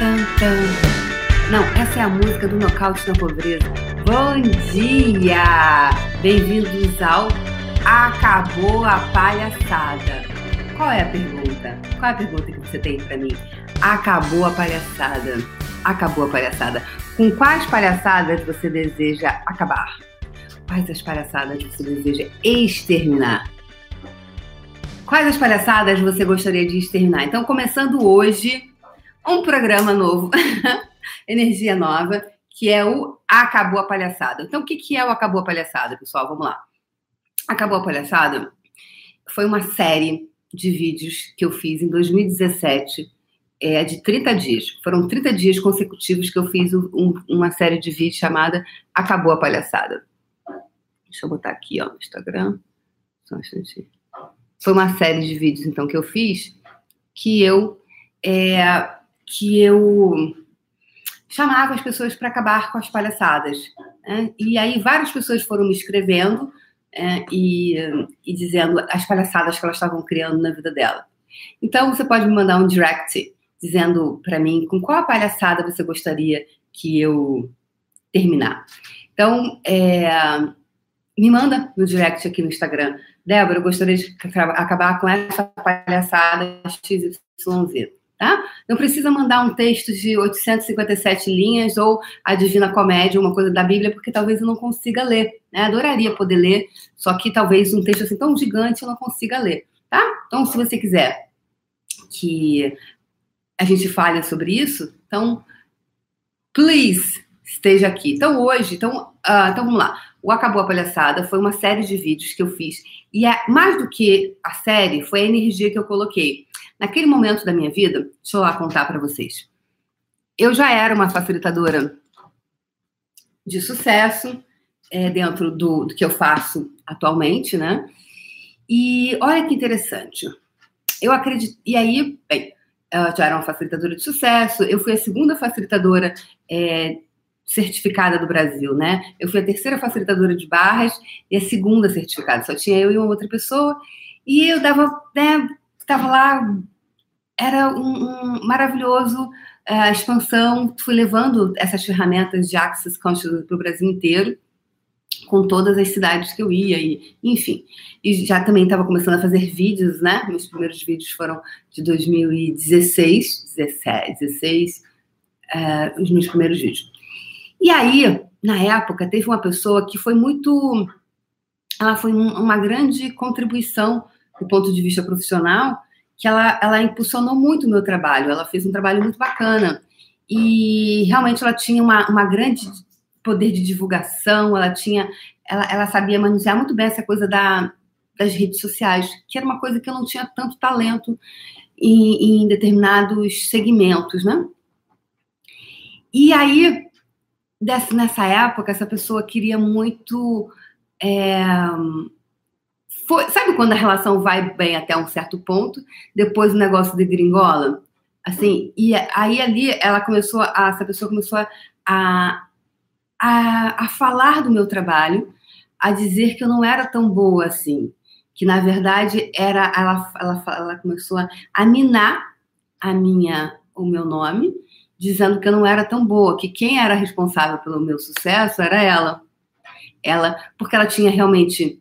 Tan, tan. Não, essa é a música do Nocaute na Pobreza. Bom dia! Bem-vindos ao Acabou a Palhaçada. Qual é a pergunta? Qual é a pergunta que você tem para mim? Acabou a palhaçada. Acabou a palhaçada. Com quais palhaçadas você deseja acabar? Quais as palhaçadas você deseja exterminar? Quais as palhaçadas você gostaria de exterminar? Então, começando hoje, um programa novo, energia nova, que é o Acabou a Palhaçada. Então, o que é o Acabou a Palhaçada, pessoal? Vamos lá. Acabou a Palhaçada foi uma série de vídeos que eu fiz em 2017, é, de 30 dias. Foram 30 dias consecutivos que eu fiz um, uma série de vídeos chamada Acabou a Palhaçada. Deixa eu botar aqui, ó, no Instagram. Só um instantinho. Foi uma série de vídeos, então, que eu fiz, que eu é, que eu chamava as pessoas para acabar com as palhaçadas. Né? E aí várias pessoas foram me escrevendo é, e, e, dizendo as palhaçadas que elas estavam criando na vida dela. Então você pode me mandar um direct dizendo para mim com qual palhaçada você gostaria que eu terminar. Então é, me manda no direct aqui no Instagram. Débora, eu gostaria de acabar com essa palhaçada XYZ tá? Não precisa mandar um texto de 857 linhas ou a Divina Comédia, uma coisa da Bíblia, porque talvez eu não consiga ler, né? Adoraria poder ler, só que talvez um texto assim tão gigante eu não consiga ler, tá? Então, se você quiser que a gente fale sobre isso, então, please, esteja aqui. Então, hoje, então, uh, então vamos lá. O Acabou a Palhaçada foi uma série de vídeos que eu fiz. E é, mais do que a série, foi a energia que eu coloquei. Naquele momento da minha vida, deixa eu lá contar para vocês. Eu já era uma facilitadora de sucesso é, dentro do, do que eu faço atualmente, né? E olha que interessante. Eu acredito. E aí, bem, eu já era uma facilitadora de sucesso. Eu fui a segunda facilitadora é, certificada do Brasil, né? Eu fui a terceira facilitadora de barras e a segunda certificada. Só tinha eu e uma outra pessoa. E eu dava, né, estava lá, era um, um maravilhoso uh, a expansão, fui levando essas ferramentas de Access Consciousness para o Brasil inteiro, com todas as cidades que eu ia, e, enfim. E já também estava começando a fazer vídeos, né? Meus primeiros vídeos foram de 2016, 17, 16, uh, os meus primeiros vídeos. E aí, na época, teve uma pessoa que foi muito. Ela foi um, uma grande contribuição do ponto de vista profissional, que ela, ela impulsionou muito o meu trabalho. Ela fez um trabalho muito bacana. E realmente ela tinha uma, uma grande poder de divulgação, ela tinha. Ela, ela sabia manusear muito bem essa coisa da, das redes sociais, que era uma coisa que eu não tinha tanto talento em, em determinados segmentos, né? E aí, dessa, nessa época, essa pessoa queria muito. É, foi, sabe quando a relação vai bem até um certo ponto, depois o negócio de gringola? Assim, e aí ali ela começou, a, essa pessoa começou a, a, a falar do meu trabalho, a dizer que eu não era tão boa assim, que na verdade era, ela, ela, ela começou a, a minar a minha, o meu nome, dizendo que eu não era tão boa, que quem era responsável pelo meu sucesso era ela. Ela, porque ela tinha realmente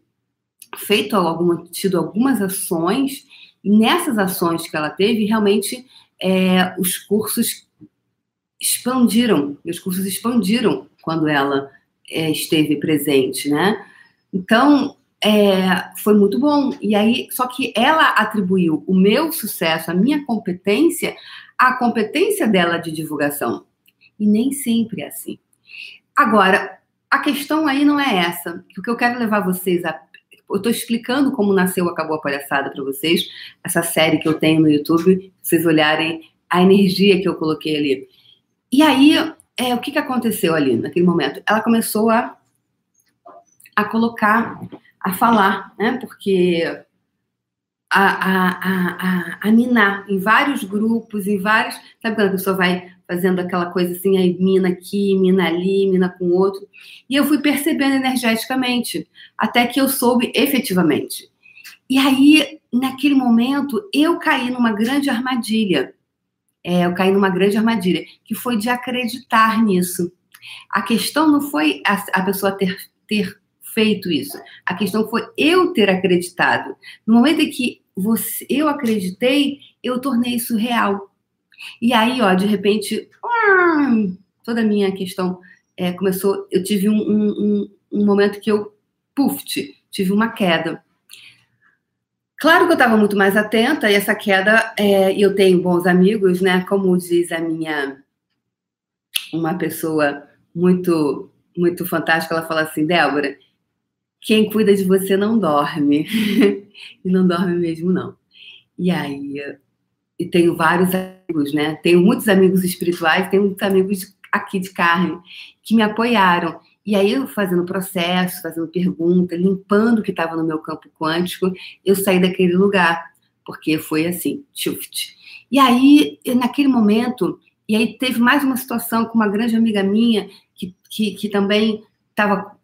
feito alguma, tido algumas ações, e nessas ações que ela teve, realmente é, os cursos expandiram, os cursos expandiram quando ela é, esteve presente, né? Então, é, foi muito bom. E aí, só que ela atribuiu o meu sucesso, a minha competência, à competência dela de divulgação. E nem sempre é assim. Agora, a questão aí não é essa. O que eu quero levar vocês a. Eu estou explicando como nasceu Acabou a Palhaçada para vocês, essa série que eu tenho no YouTube, vocês olharem a energia que eu coloquei ali. E aí, é, o que, que aconteceu ali naquele momento? Ela começou a, a colocar a falar, né? Porque a, a, a, a, minar em vários grupos, em vários. Sabe quando a pessoa vai fazendo aquela coisa assim, aí mina aqui, mina ali, mina com outro. E eu fui percebendo energeticamente, até que eu soube efetivamente. E aí, naquele momento, eu caí numa grande armadilha. é, eu caí numa grande armadilha, que foi de acreditar nisso. A questão não foi a, a pessoa ter, ter feito isso. A questão foi eu ter acreditado. No momento em que você, eu acreditei, eu tornei isso real. E aí, ó, de repente, hum, toda a minha questão é, começou. Eu tive um, um, um, momento que eu, puf, tive uma queda. Claro que eu estava muito mais atenta, e essa queda, é, eu tenho bons amigos, né? Como diz a minha, uma pessoa muito, muito fantástica, ela fala assim, Débora, quem cuida de você não dorme. e não dorme mesmo, não. E aí, e tenho vários amigos, né? Tenho muitos amigos espirituais, tenho muitos amigos aqui de carne que me apoiaram. E aí, eu fazendo processo, fazendo pergunta, limpando o que estava no meu campo quântico, eu saí daquele lugar, porque foi assim, shift. E aí, naquele momento, e aí teve mais uma situação com uma grande amiga minha, que, que, que também estava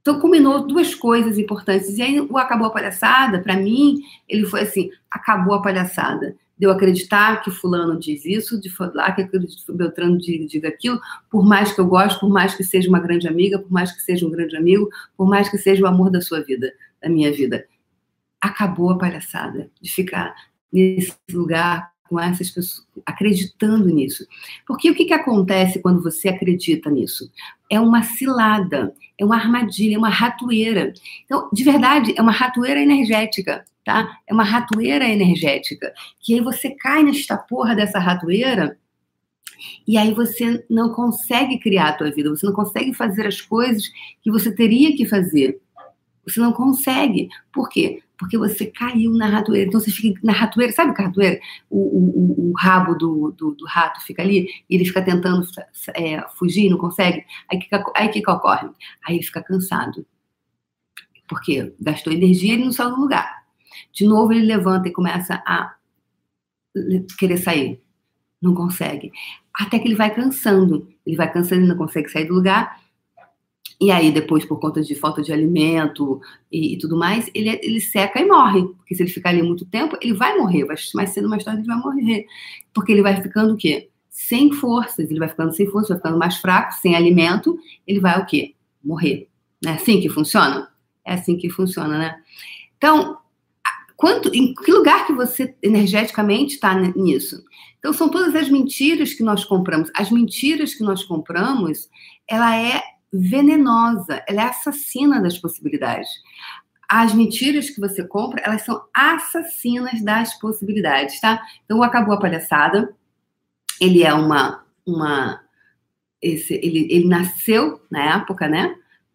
então, combinou duas coisas importantes. E aí, o Acabou a Palhaçada, para mim, ele foi assim: acabou a palhaçada. De eu acreditar que Fulano diz isso, de falar que Beltrano diga aquilo, por mais que eu goste, por mais que seja uma grande amiga, por mais que seja um grande amigo, por mais que seja o amor da sua vida, da minha vida. Acabou a palhaçada de ficar nesse lugar com essas pessoas, acreditando nisso. Porque o que, que acontece quando você acredita nisso? É uma cilada, é uma armadilha, é uma ratoeira. Então, de verdade, é uma ratoeira energética, tá? É uma ratoeira energética. Que aí você cai nesta porra dessa ratoeira e aí você não consegue criar a tua vida, você não consegue fazer as coisas que você teria que fazer. Você não consegue. Por quê? Porque você caiu na ratoeira. Então você fica na ratoeira, sabe o que é ratoeira? O, o, o rabo do, do, do, rato fica ali e ele fica tentando é, fugir, não consegue. Aí o que, aí que, que ocorre? Aí ele fica cansado. Porque gastou energia e ele não saiu do lugar. De novo ele levanta e começa a querer sair. Não consegue. Até que ele vai cansando. Ele vai cansando e não consegue sair do lugar. E aí, depois, por conta de falta de alimento e, e, tudo mais, ele, ele seca e morre. Porque se ele ficar ali muito tempo, ele vai morrer. Vai, mais cedo ou mais tarde ele vai morrer. Porque ele vai ficando o quê? Sem forças. Ele vai ficando sem força, vai ficando mais fraco, sem alimento. Ele vai o quê? Morrer. Não é assim que funciona? É assim que funciona, né? Então, quanto, em que lugar que você energeticamente está nisso? Então, são todas as mentiras que nós compramos. As mentiras que nós compramos, ela é venenosa, ela é assassina das possibilidades. As mentiras que você compra, elas são assassinas das possibilidades, tá? Então, acabou a palhaçada. Ele é uma uma esse, ele, ele nasceu na época, né?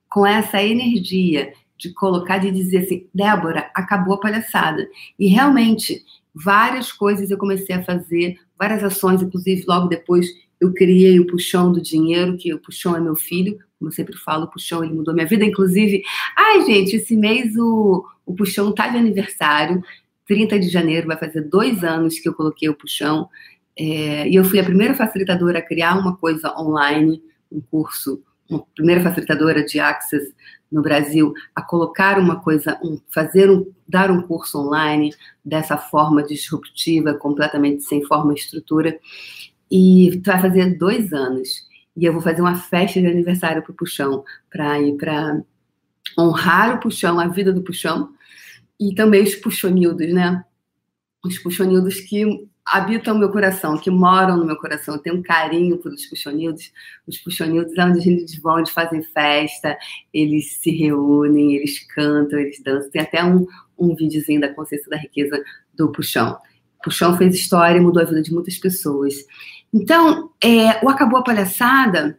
Com essa energia de colocar, de dizer assim, Débora, acabou a palhaçada. E realmente, várias coisas eu comecei a fazer, várias ações, inclusive logo depois eu criei o Puxão do Dinheiro, que o Puxão é meu filho, como eu sempre falo, o Puxão ele mudou minha vida. Inclusive, ai, gente, esse mês o, o Puxão tá de aniversário, 30 de janeiro, vai fazer dois anos que eu coloquei o Puxão. É, e eu fui a primeira facilitadora a criar uma coisa online, um curso, uma primeira facilitadora de Access no Brasil a colocar uma coisa, um, fazer um, dar um curso online dessa forma disruptiva, completamente sem forma e estrutura. E vai fazer dois anos. E eu vou fazer uma festa de aniversário para o Puxão, para ir para honrar o Puxão, a vida do Puxão, e também os puxonildos, né? Os puxonildos que habitam o meu coração, que moram no meu coração. Eu tenho um carinho pelos puxonildos. Os puxonildos é onde eles vão, eles fazem festa, eles se reúnem, eles cantam, eles dançam. Tem até um, um videozinho da Consciência da Riqueza do Puxão. Puxão fez história e mudou a vida de muitas pessoas. Então, é, o Acabou a Palhaçada,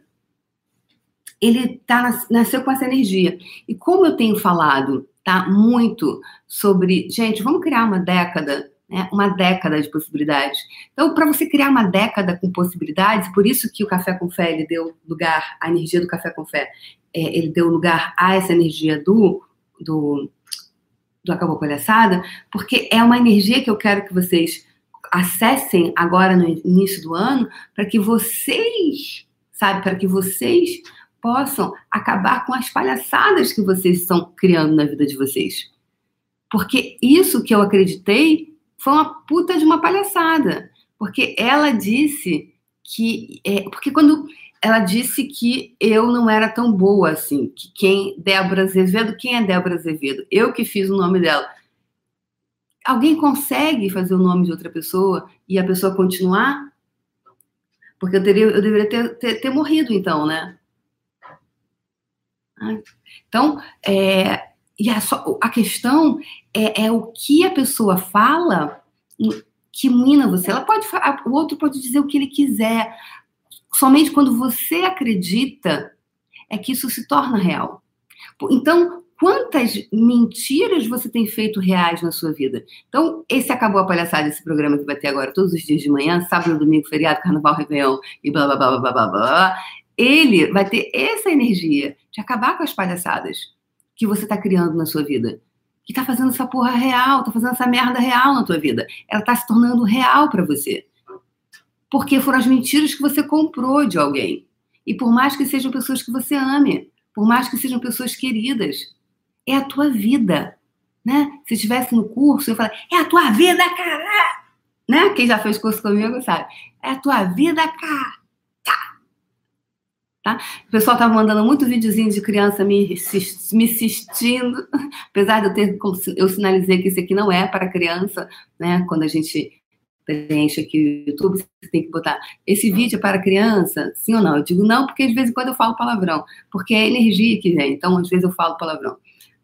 ele tá, nasceu com essa energia. E como eu tenho falado tá, muito sobre, gente, vamos criar uma década, né, uma década de possibilidades. Então, para você criar uma década com possibilidades, por isso que o Café com Fé ele deu lugar, a energia do Café com Fé, é, ele deu lugar a essa energia do, do do Acabou Palhaçada, porque é uma energia que eu quero que vocês acessem agora no início do ano, para que vocês, sabe, para que vocês possam acabar com as palhaçadas que vocês estão criando na vida de vocês. Porque isso que eu acreditei foi uma puta de uma palhaçada. Porque ela disse que. É, porque quando ela disse que eu não era tão boa assim, que quem. Débora Azevedo, quem é Débora Azevedo? Eu que fiz o nome dela. Alguém consegue fazer o nome de outra pessoa e a pessoa continuar? Porque eu, teria, eu deveria ter, ter, ter morrido, então, né? Então, é, e a, a questão é, é, o que a pessoa fala que mina você. Ela pode o outro pode dizer o que ele quiser. Somente quando você acredita é que isso se torna real. Então, quantas mentiras você tem feito reais na sua vida? Então, esse acabou a palhaçada, esse programa que vai ter agora todos os dias de manhã, sábado, domingo, feriado, carnaval, réveillon e blá blá blá blá blá blá. Ele vai ter essa energia de acabar com as palhaçadas que você está criando na sua vida. Que está fazendo essa porra real, está fazendo essa merda real na tua vida. Ela está se tornando real para você. Porque foram as mentiras que você comprou de alguém. E por mais que sejam pessoas que você ame, por mais que sejam pessoas queridas, é a tua vida. Né? Se estivesse no curso, eu falar, é a tua vida, cara! Né? Quem já fez curso comigo sabe. É a tua vida, cara! Tá? O pessoal estava mandando muito videozinho de criança me, me assistindo, apesar de eu ter, eu sinalizei que isso aqui não é para criança, né? Quando a gente preenche aqui o YouTube, você tem que botar esse vídeo é para criança, sim ou não? Eu digo não, porque de vez em quando eu falo palavrão, porque é energia que vem, então às vezes eu falo palavrão,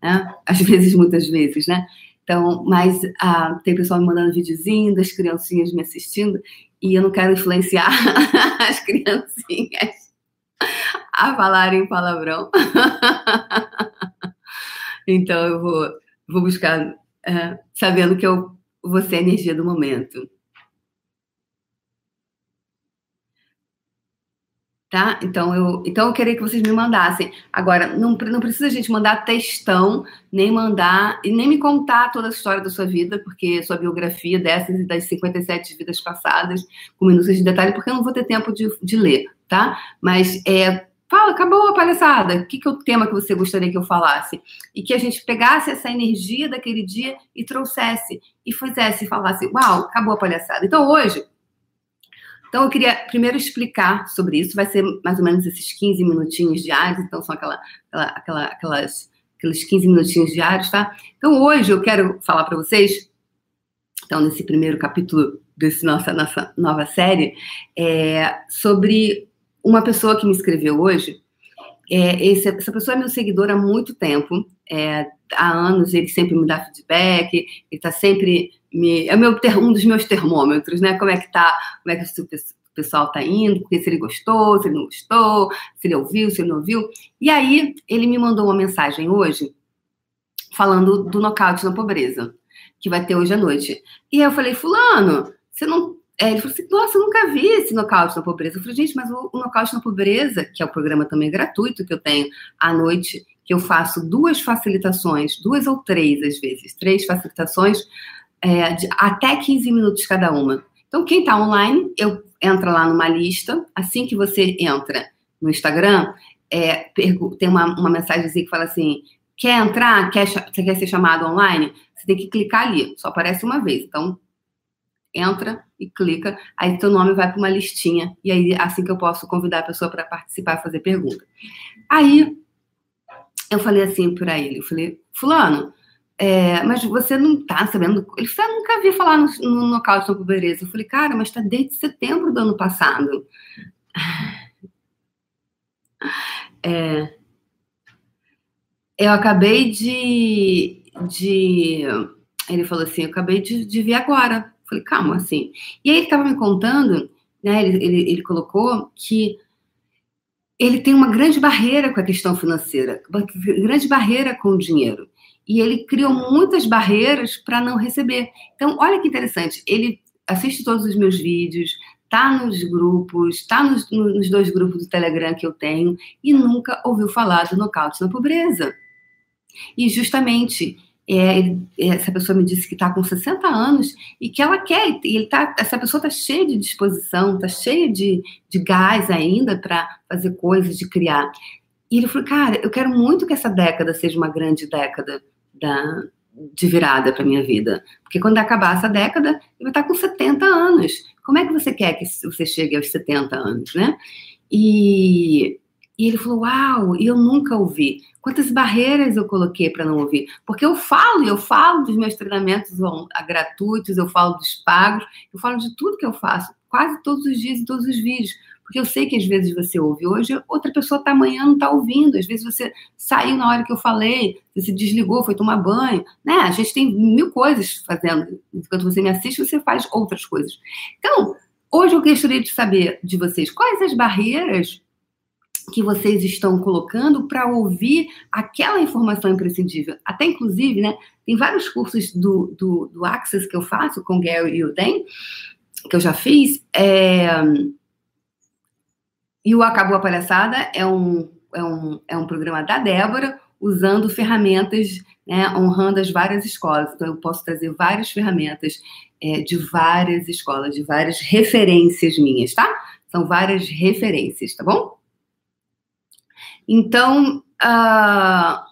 né? Às vezes, muitas vezes, né? Então, mas ah, tem pessoal me mandando videozinho das criancinhas me assistindo e eu não quero influenciar as criancinhas a falarem palavrão. então eu vou, vou buscar, uh, sabendo que eu vou ser a energia do momento. Tá? Então eu, então eu queria que vocês me mandassem. Agora, não, não precisa a gente mandar textão, nem mandar, e nem me contar toda a história da sua vida, porque sua biografia dessas e das 57 vidas passadas, com minutos de detalhe, porque eu não vou ter tempo de, de ler, tá? Mas é, Fala, acabou a palhaçada. O que, que é o tema que você gostaria que eu falasse? E que a gente pegasse essa energia daquele dia e trouxesse, e fizesse, falasse, uau, acabou a palhaçada. Então, hoje, então eu queria primeiro explicar sobre isso. Vai ser mais ou menos esses 15 minutinhos diários, então são aquela, aquela, aquela aquelas, aqueles 15 minutinhos diários, tá? Então, hoje eu quero falar para vocês, então, nesse primeiro capítulo dessa nossa, nossa nova série, é, sobre uma pessoa que me escreveu hoje, é, esse, essa pessoa é meu seguidor há muito tempo, é, há anos ele sempre me dá feedback, ele está sempre me, é meu, um dos meus termômetros, né? Como é que tá, como é que o pessoal está indo, se ele gostou, se ele não gostou, se ele ouviu, se ele não ouviu. E aí ele me mandou uma mensagem hoje falando do nocaute na pobreza, que vai ter hoje à noite. E aí eu falei, fulano, você não é, ele falou assim: Nossa, eu nunca vi esse nocaute na pobreza. Eu falei: Gente, mas o, o nocaute na pobreza, que é o programa também gratuito que eu tenho à noite, que eu faço duas facilitações, duas ou três às vezes, três facilitações, é, de até 15 minutos cada uma. Então, quem está online, eu entra lá numa lista. Assim que você entra no Instagram, é, tem uma, uma mensagem que fala assim: quer entrar? Quer, você quer ser chamado online? Você tem que clicar ali, só aparece uma vez. Então, entra e clica, aí teu nome vai para uma listinha, e aí assim que eu posso convidar a pessoa para participar, fazer pergunta. Aí eu falei assim para ele, eu falei, fulano, é, mas você não tá sabendo, ele falou, ah, nunca vi falar no, no nocaute da pobreza. Eu falei, cara, mas tá desde setembro do ano passado. É, eu acabei de, de. Ele falou assim: eu acabei de, de ver agora. Falei, calma, assim. E aí ele estava me contando, né? Ele, ele, ele colocou que ele tem uma grande barreira com a questão financeira, uma grande barreira com o dinheiro. E ele criou muitas barreiras para não receber. Então, olha que interessante. Ele assiste todos os meus vídeos, tá nos grupos, tá nos, nos dois grupos do Telegram que eu tenho e nunca ouviu falar do nocaute na pobreza. E justamente é, essa pessoa me disse que está com 60 anos e que ela quer, e ele tá, essa pessoa está cheia de disposição, está cheia de, de gás ainda para fazer coisas, de criar. E ele falou, cara, eu quero muito que essa década seja uma grande década da, de virada para minha vida. Porque quando acabar essa década, eu vou estar com 70 anos. como é que você quer que você chegue aos 70 anos, né? E, e ele falou: Uau, eu nunca ouvi. Quantas barreiras eu coloquei para não ouvir? Porque eu falo, eu falo dos meus treinamentos gratuitos, eu falo dos pagos, eu falo de tudo que eu faço, quase todos os dias em todos os vídeos. Porque eu sei que às vezes você ouve hoje, outra pessoa está amanhã não está ouvindo. Às vezes você saiu na hora que eu falei, você se desligou, foi tomar banho. Né? A gente tem mil coisas fazendo. Enquanto você me assiste, você faz outras coisas. Então, hoje eu gostaria de saber de vocês quais as barreiras que vocês estão colocando para ouvir aquela informação imprescindível. Até, inclusive, né, tem vários cursos do, do, do Access que eu faço com o Gary e o Dan, que eu já fiz. É... E o Acabou a Palhaçada é um, é, um, é um programa da Débora, usando ferramentas, né, honrando as várias escolas. Então, eu posso trazer várias ferramentas é, de várias escolas, de várias referências minhas, tá? São várias referências, tá bom? Então, uh,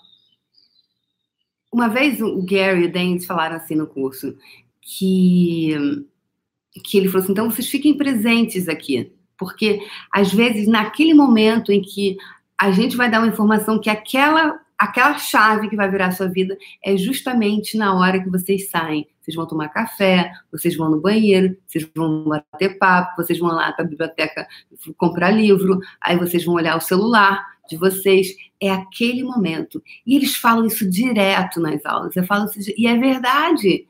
uma vez o Gary e o Dan falaram assim no curso que, que ele falou assim: então vocês fiquem presentes aqui, porque às vezes naquele momento em que a gente vai dar uma informação que aquela aquela chave que vai virar a sua vida é justamente na hora que vocês saem. Vocês vão tomar café, vocês vão no banheiro, vocês vão bater papo, vocês vão lá para a biblioteca comprar livro, aí vocês vão olhar o celular, de vocês é aquele momento. E eles falam isso direto nas aulas. Eu falo isso, e é verdade.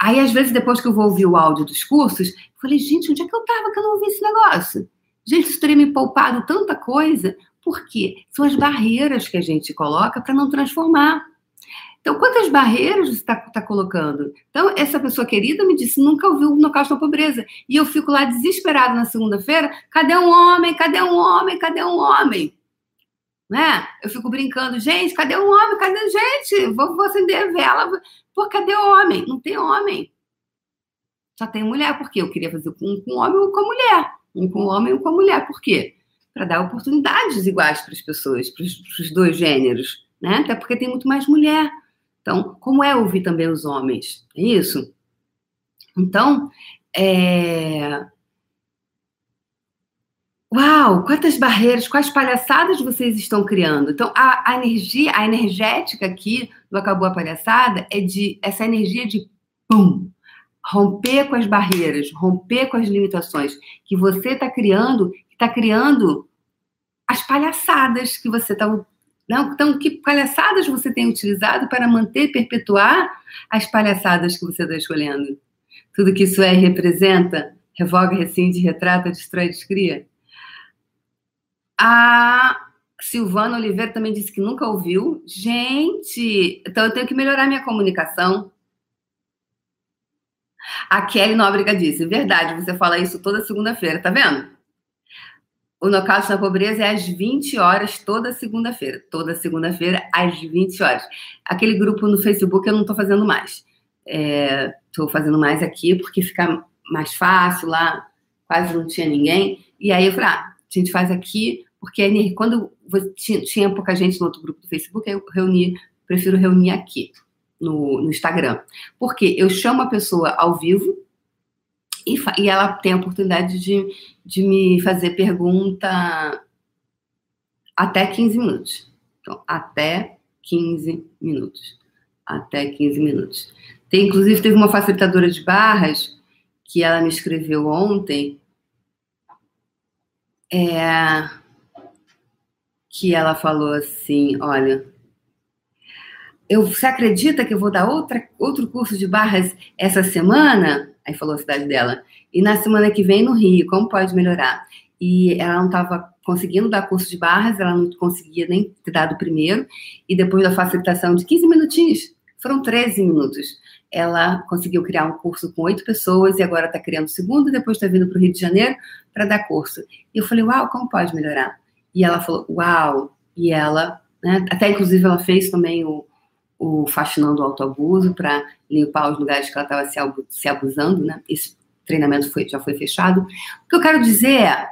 Aí, às vezes, depois que eu vou ouvir o áudio dos cursos, eu falei, gente, onde é que eu estava que eu não ouvi esse negócio? Gente, isso teria me poupado tanta coisa. Por quê? São as barreiras que a gente coloca para não transformar. Então, quantas barreiras você está tá colocando? Então, essa pessoa querida me disse, nunca ouviu no Caos da Pobreza. E eu fico lá desesperado na segunda-feira, cadê um homem, cadê um homem, cadê um homem? Né? Eu fico brincando, gente, cadê o homem? Cadê gente? Vou, vou acender vela. Pô, cadê o homem? Não tem homem. Só tem mulher, por quê? Eu queria fazer um com homem e um com mulher. Um com homem e um com mulher. Por quê? Para dar oportunidades iguais para as pessoas, para os dois gêneros, né? Até porque tem muito mais mulher. Então, como é ouvir também os homens? É isso? Então, é, Uau, quantas barreiras, quais palhaçadas vocês estão criando. Então, a, a, energia, a energética aqui do Acabou a Palhaçada é de essa energia de pum, romper com as barreiras, romper com as limitações que você está criando, está criando as palhaçadas que você está. Não, então, que palhaçadas você tem utilizado para manter, perpetuar as palhaçadas que você está escolhendo? Tudo que isso é representa, revoga, rescinde, retrata, destrói, descria? A Silvana Oliveira também disse que nunca ouviu. Gente, então eu tenho que melhorar minha comunicação. A Kelly Nóbrega disse: verdade, você fala isso toda segunda-feira, tá vendo? O Nocaute na Pobreza é às 20 horas toda segunda-feira. Toda segunda-feira, às 20 horas. Aquele grupo no Facebook eu não estou fazendo mais. Estou é, fazendo mais aqui porque fica mais fácil lá, quase não tinha ninguém. E aí eu falei: ah, a gente faz aqui porque quando tinha pouca gente no outro grupo do Facebook, eu reuni, prefiro reunir aqui no, no Instagram. Porque eu chamo a pessoa ao vivo e, e ela tem a oportunidade de, de me fazer pergunta até 15 minutos. Então, até 15 minutos. Até 15 minutos. Tem, inclusive, teve uma facilitadora de barras que ela me escreveu ontem. É, que ela falou assim: olha, eu, você acredita que eu vou dar outra, outro curso de barras essa semana? Aí falou a cidade dela. E na semana que vem no Rio, como pode melhorar? E ela não estava conseguindo dar curso de barras, ela não conseguia nem ter dado o primeiro. E depois da facilitação de 15 minutinhos, foram 13 minutos. Ela conseguiu criar um curso com oito pessoas e agora está criando o segundo e depois está vindo para o Rio de Janeiro para dar curso. E eu falei, uau, como pode melhorar? E ela falou, uau! E ela, né, até inclusive ela fez também o, o Fascinando o Autoabuso para limpar os lugares que ela estava se, se abusando, né? Esse treinamento foi, já foi fechado. O que eu quero dizer é,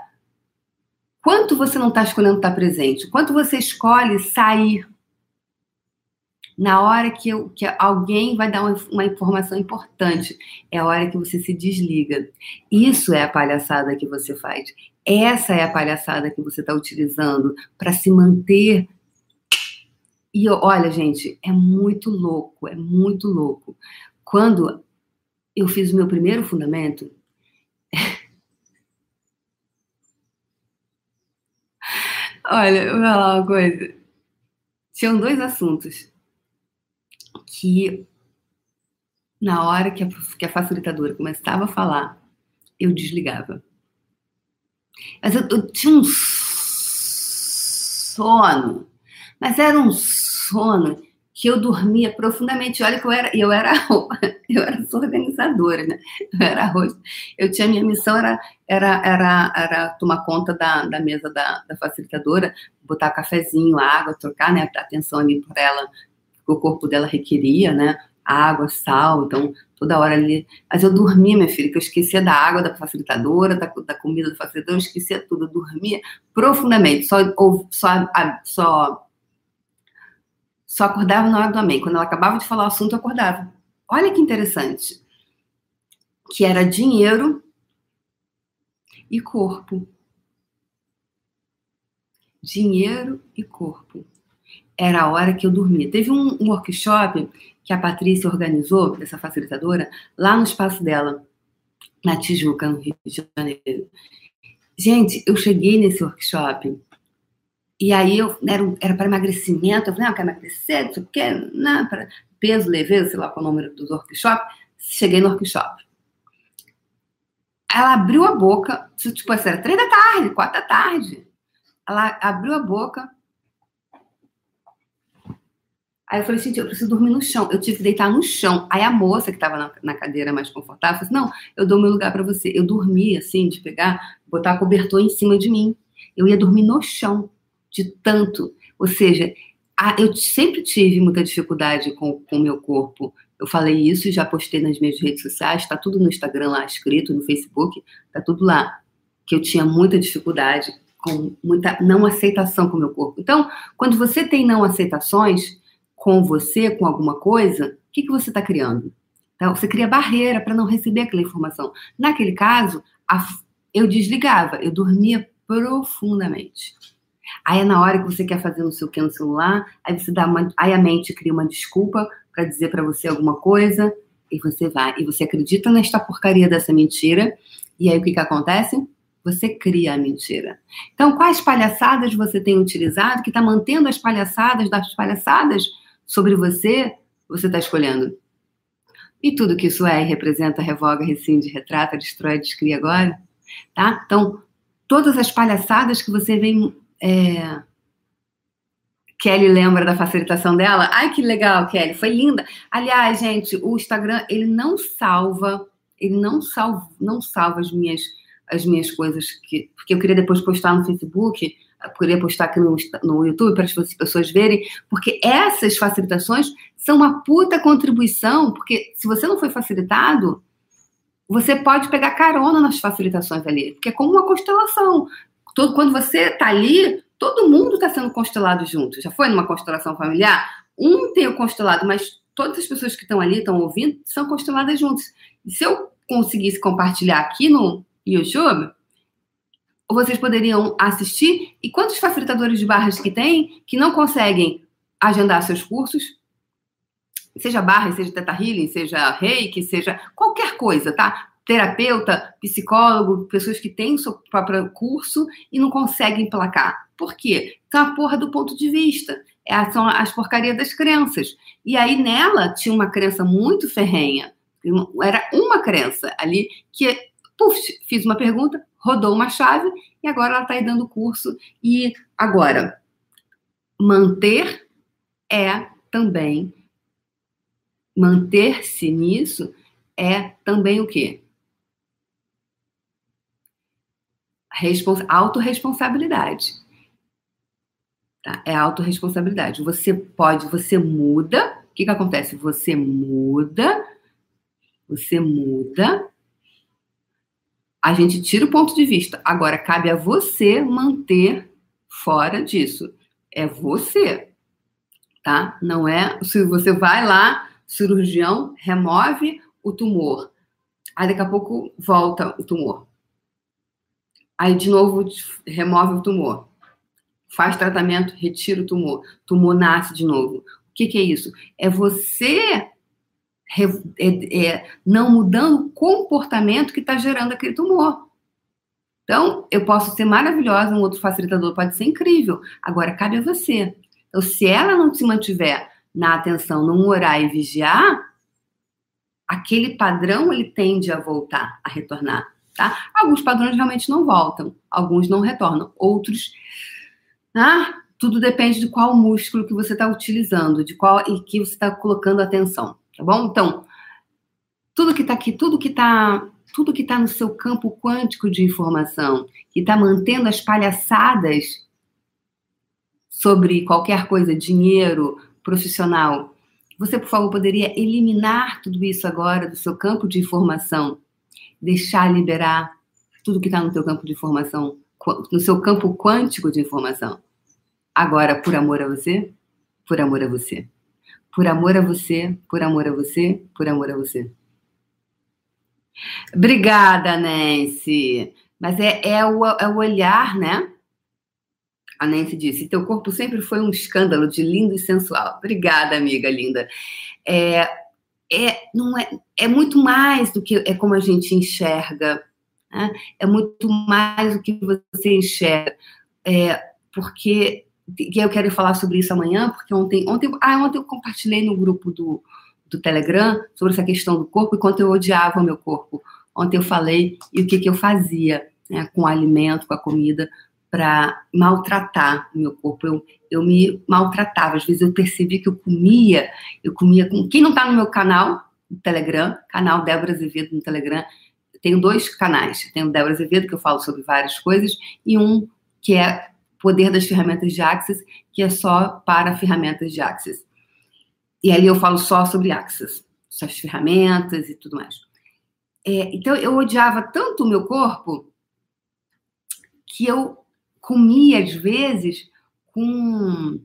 quanto você não está escolhendo estar presente? Quanto você escolhe sair? Na hora que, eu, que alguém vai dar uma, uma, informação importante, é a hora que você se desliga. Isso é a palhaçada que você faz. Essa é a palhaçada que você está utilizando para se manter. E olha, gente, é muito louco, é muito louco. Quando eu fiz o meu primeiro fundamento, olha, vou falar uma coisa. Tinham dois assuntos que, na hora que a, que a facilitadora começava a falar, eu desligava. Mas eu, eu tinha um sono, mas era um sono que eu dormia profundamente. Olha que eu era, eu era, eu era organizadora, né? Eu era arroz. Eu tinha minha missão era, era, era, era tomar conta da, da mesa da, da facilitadora, botar cafezinho, água, trocar, né? Atenção ali para ela, que o corpo dela requeria, né? Água, sal, então toda hora ali. Mas eu dormia, minha filha, que eu esquecia da água da facilitadora, da, da comida do facilitador, eu esquecia tudo, eu dormia profundamente, só, ou, só, só só acordava na hora do amém. Quando ela acabava de falar o assunto, eu acordava. Olha que interessante. Que era dinheiro e corpo. Dinheiro e corpo. Era a hora que eu dormia. Teve um, um workshop que a Patrícia organizou, dessa facilitadora, lá no espaço dela, na Tijuca, no Rio de Janeiro. Gente, eu cheguei nesse workshop e aí eu era, para emagrecimento, eu falei, não, eu quero emagrecer, não sei o quê, não, para peso, leveza, sei lá qual é o número do workshop. Cheguei no workshop. Ela abriu a boca, tipo assim, era três da tarde, quatro da tarde. Ela abriu a boca. Aí eu falei, gente, eu preciso dormir no chão. Eu tive que deitar no chão. Aí a moça que estava na, na, cadeira mais confortável falou assim, não, eu dou meu lugar para você. Eu dormi, assim, de pegar, botar a cobertor em cima de mim. Eu ia dormir no chão de tanto. Ou seja, eu sempre tive muita dificuldade com o meu corpo. Eu falei isso já postei nas minhas redes sociais, está tudo no Instagram lá escrito, no Facebook, está tudo lá. Que eu tinha muita dificuldade com muita não aceitação com o meu corpo. Então, quando você tem não aceitações com você, com alguma coisa, o que, que você está criando? Então, você cria barreira para não receber aquela informação. Naquele caso, a, eu desligava, eu dormia profundamente. Aí é na hora que você quer fazer não sei o que no celular, aí você dá uma, aí a mente cria uma desculpa para dizer para você alguma coisa e você vai e você acredita nesta porcaria dessa mentira e aí o que que acontece? Você cria a mentira. Então, quais palhaçadas você tem utilizado que está mantendo as palhaçadas das palhaçadas sobre você? Você está escolhendo. E tudo que isso é representa, revoga, rescinde, retrata, destrói, descria agora, tá? Então, todas as palhaçadas que você vem é... Kelly lembra da facilitação dela? Ai, que legal, Kelly, foi linda. Aliás, gente, o Instagram, ele não salva, ele não salva, não salva as minhas as minhas coisas que porque eu queria depois postar no Facebook, eu queria postar aqui no, no YouTube para as pessoas verem, porque essas facilitações são uma puta contribuição, porque se você não foi facilitado, você pode pegar carona nas facilitações ali, porque é como uma constelação. Todo, quando você está ali, todo mundo está sendo constelado junto. Já foi numa constelação familiar? Um tem o constelado, mas todas as pessoas que estão ali, estão ouvindo, são consteladas juntos. E se eu conseguisse compartilhar aqui no YouTube, vocês poderiam assistir. E quantos facilitadores de barras que tem que não conseguem agendar seus cursos? Seja barra, seja teta healing, seja reiki, seja qualquer coisa, tá? terapeuta, psicólogo, pessoas que têm o seu próprio curso e não conseguem placar. Por quê? São a porra do ponto de vista. É, são as porcarias das crenças. E aí nela tinha uma crença muito ferrenha. Era uma crença ali que, puf, fiz uma pergunta, rodou uma chave e agora ela está aí dando curso. E agora, manter é também, manter-se nisso é também o quê? Respons autorresponsabilidade. Tá? É autorresponsabilidade. Você pode, você muda. O que, que acontece? Você muda, você muda. A gente tira o ponto de vista. Agora, cabe a você manter fora disso. É você. tá? Não é. Se você vai lá, cirurgião remove o tumor. Aí daqui a pouco volta o tumor. Aí de novo remove o tumor. Faz tratamento, retira o tumor. Tumor nasce de novo. O que, que é isso? É você não mudando o comportamento que está gerando aquele tumor. Então, eu posso ser maravilhosa, um outro facilitador pode ser incrível. Agora, cabe a você. Então, se ela não se mantiver na atenção, não orar e vigiar, aquele padrão ele tende a voltar, a retornar, tá? Alguns padrões realmente não voltam, alguns não retornam, outros, ah, tudo depende de qual músculo que você está utilizando, de qual e que você está colocando atenção, tá bom? Então, tudo que está aqui, tudo que está tudo que está no seu campo quântico de informação, que está mantendo as palhaçadas sobre qualquer coisa, dinheiro, profissional, você, por favor, poderia eliminar tudo isso agora do seu campo de informação, deixar liberar tudo que está no seu campo de informação, no seu campo quântico de informação. Agora, por amor a você, por amor a você. Por amor a você, por amor a você, por amor a você. Obrigada, Nancy. Mas é, é, o, é o olhar, né? A Nancy disse: Teu corpo sempre foi um escândalo de lindo e sensual. Obrigada, amiga linda. É, é, não é, é muito mais do que é como a gente enxerga. Né? É muito mais do que você enxerga. É, porque e eu quero falar sobre isso amanhã, porque ontem, ontem, ah, ontem eu compartilhei no grupo do, do Telegram sobre essa questão do corpo e quanto eu odiava o meu corpo. Ontem eu falei e o que, que eu fazia né, com o alimento, com a comida, para maltratar o meu corpo. Eu, eu me maltratava. Às vezes eu percebi que eu comia, eu comia com. Quem não está no meu canal, no Telegram, canal Débora Azevedo no Telegram, tenho dois canais. Tenho o Débora Azevedo, que eu falo sobre várias coisas, e um que é Poder das Ferramentas de Access, que é só para ferramentas de Access. E ali eu falo só sobre Access, suas ferramentas e tudo mais. É, então eu odiava tanto o meu corpo que eu comia às vezes com.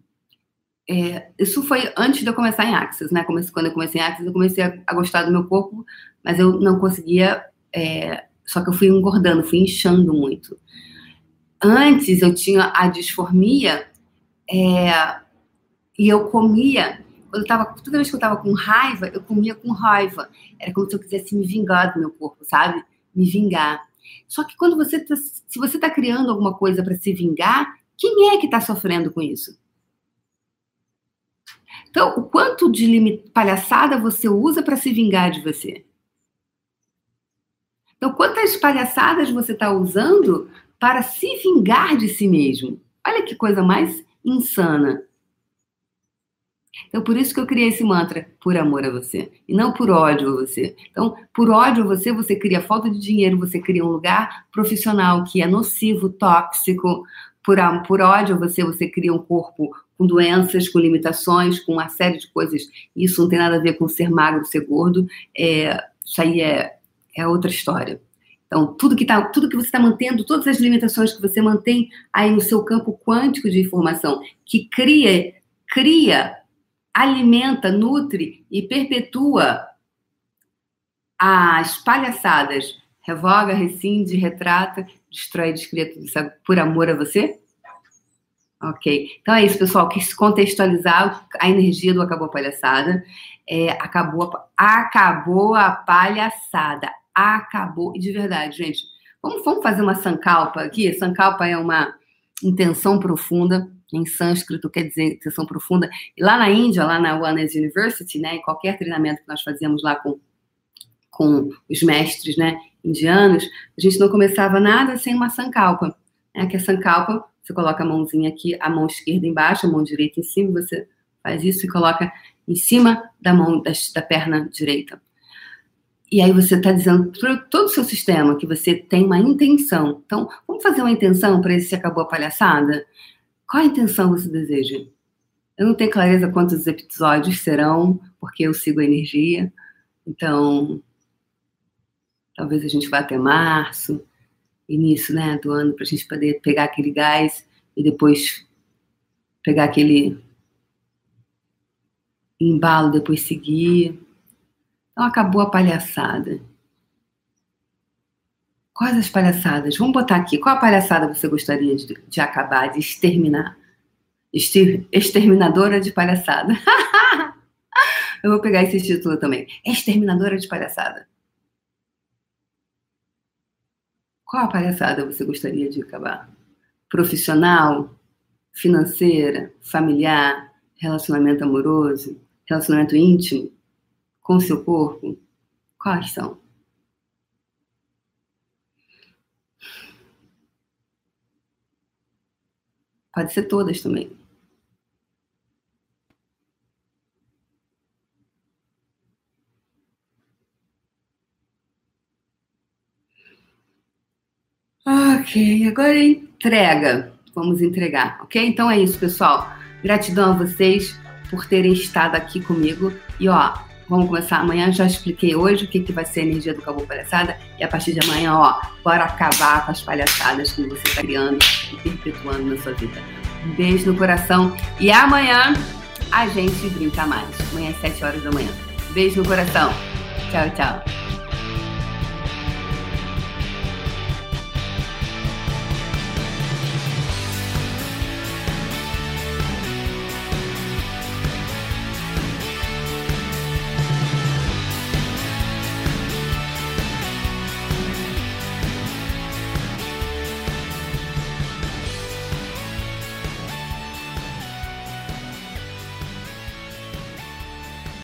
É, isso foi antes de eu começar em Access, né? Comecei, quando eu comecei em Access, eu comecei a, a gostar do meu corpo, mas eu não conseguia. É, só que eu fui engordando, fui inchando muito. Antes eu tinha a disformia é, e eu comia. Eu tava, toda vez que eu tava com raiva, eu comia com raiva. Era como se eu quisesse me vingar do meu corpo, sabe? Me vingar. Só que quando você tá, se você está criando alguma coisa para se vingar, quem é que está sofrendo com isso? Então, o quanto de palhaçada você usa para se vingar de você? Então, quantas palhaçadas você está usando para se vingar de si mesmo? Olha que coisa mais insana. Então, por isso que eu criei esse mantra, por amor a você, e não por ódio a você. Então, por ódio a você, você cria falta de dinheiro, você cria um lugar profissional que é nocivo, tóxico. Por, por ódio a você, você cria um corpo com doenças, com limitações, com uma série de coisas. Isso não tem nada a ver com ser magro, ser gordo. É, isso aí é, é outra história. Então, tudo que, tá, tudo que você está mantendo, todas as limitações que você mantém aí no seu campo quântico de informação, que cria, cria alimenta, nutre e perpetua as palhaçadas. Revoga, rescinde, retrata, destrói, descria tudo isso por amor a você? Ok. Então é isso, pessoal. Quis contextualizar a energia do Acabou a Palhaçada. É, acabou, acabou a palhaçada. Acabou. E de verdade, gente, vamos, vamos fazer uma sankalpa aqui? Sankalpa é uma intenção profunda em sânscrito quer dizer sessão profunda. Lá na Índia, lá na One's University, né, em qualquer treinamento que nós fazíamos lá com, com os mestres né, indianos, a gente não começava nada sem uma sankalpa. Né, que a sankalpa, você coloca a mãozinha aqui, a mão esquerda embaixo, a mão direita em cima, você faz isso e coloca em cima da mão da, da perna direita. E aí você está dizendo para todo o seu sistema que você tem uma intenção. Então, vamos fazer uma intenção para esse acabou a palhaçada? Qual a intenção você deseja? Eu não tenho clareza quantos episódios serão, porque eu sigo a energia. Então, talvez a gente vá até março, início né, do ano, para a gente poder pegar aquele gás e depois pegar aquele embalo, depois seguir. Então acabou a palhaçada. Quais as palhaçadas? Vamos botar aqui. Qual a palhaçada você gostaria de, de acabar, de exterminar? Exter, exterminadora de palhaçada. Eu vou pegar esse título também. Exterminadora de palhaçada. Qual a palhaçada você gostaria de acabar? Profissional, financeira, familiar, relacionamento amoroso, relacionamento íntimo, com seu corpo? Quais são? Pode ser todas também. Ok, agora entrega. Vamos entregar, ok? Então é isso, pessoal. Gratidão a vocês por terem estado aqui comigo. E ó, vamos começar amanhã. Já expliquei hoje o que, que vai ser a energia do Cabo Palhaçada. E a partir de amanhã, ó, bora acabar com as palhaçadas que você está criando e perpetuando na sua vida. Um beijo no coração. E amanhã a gente brinca mais. Amanhã às 7 horas da manhã. Beijo no coração. Tchau, tchau.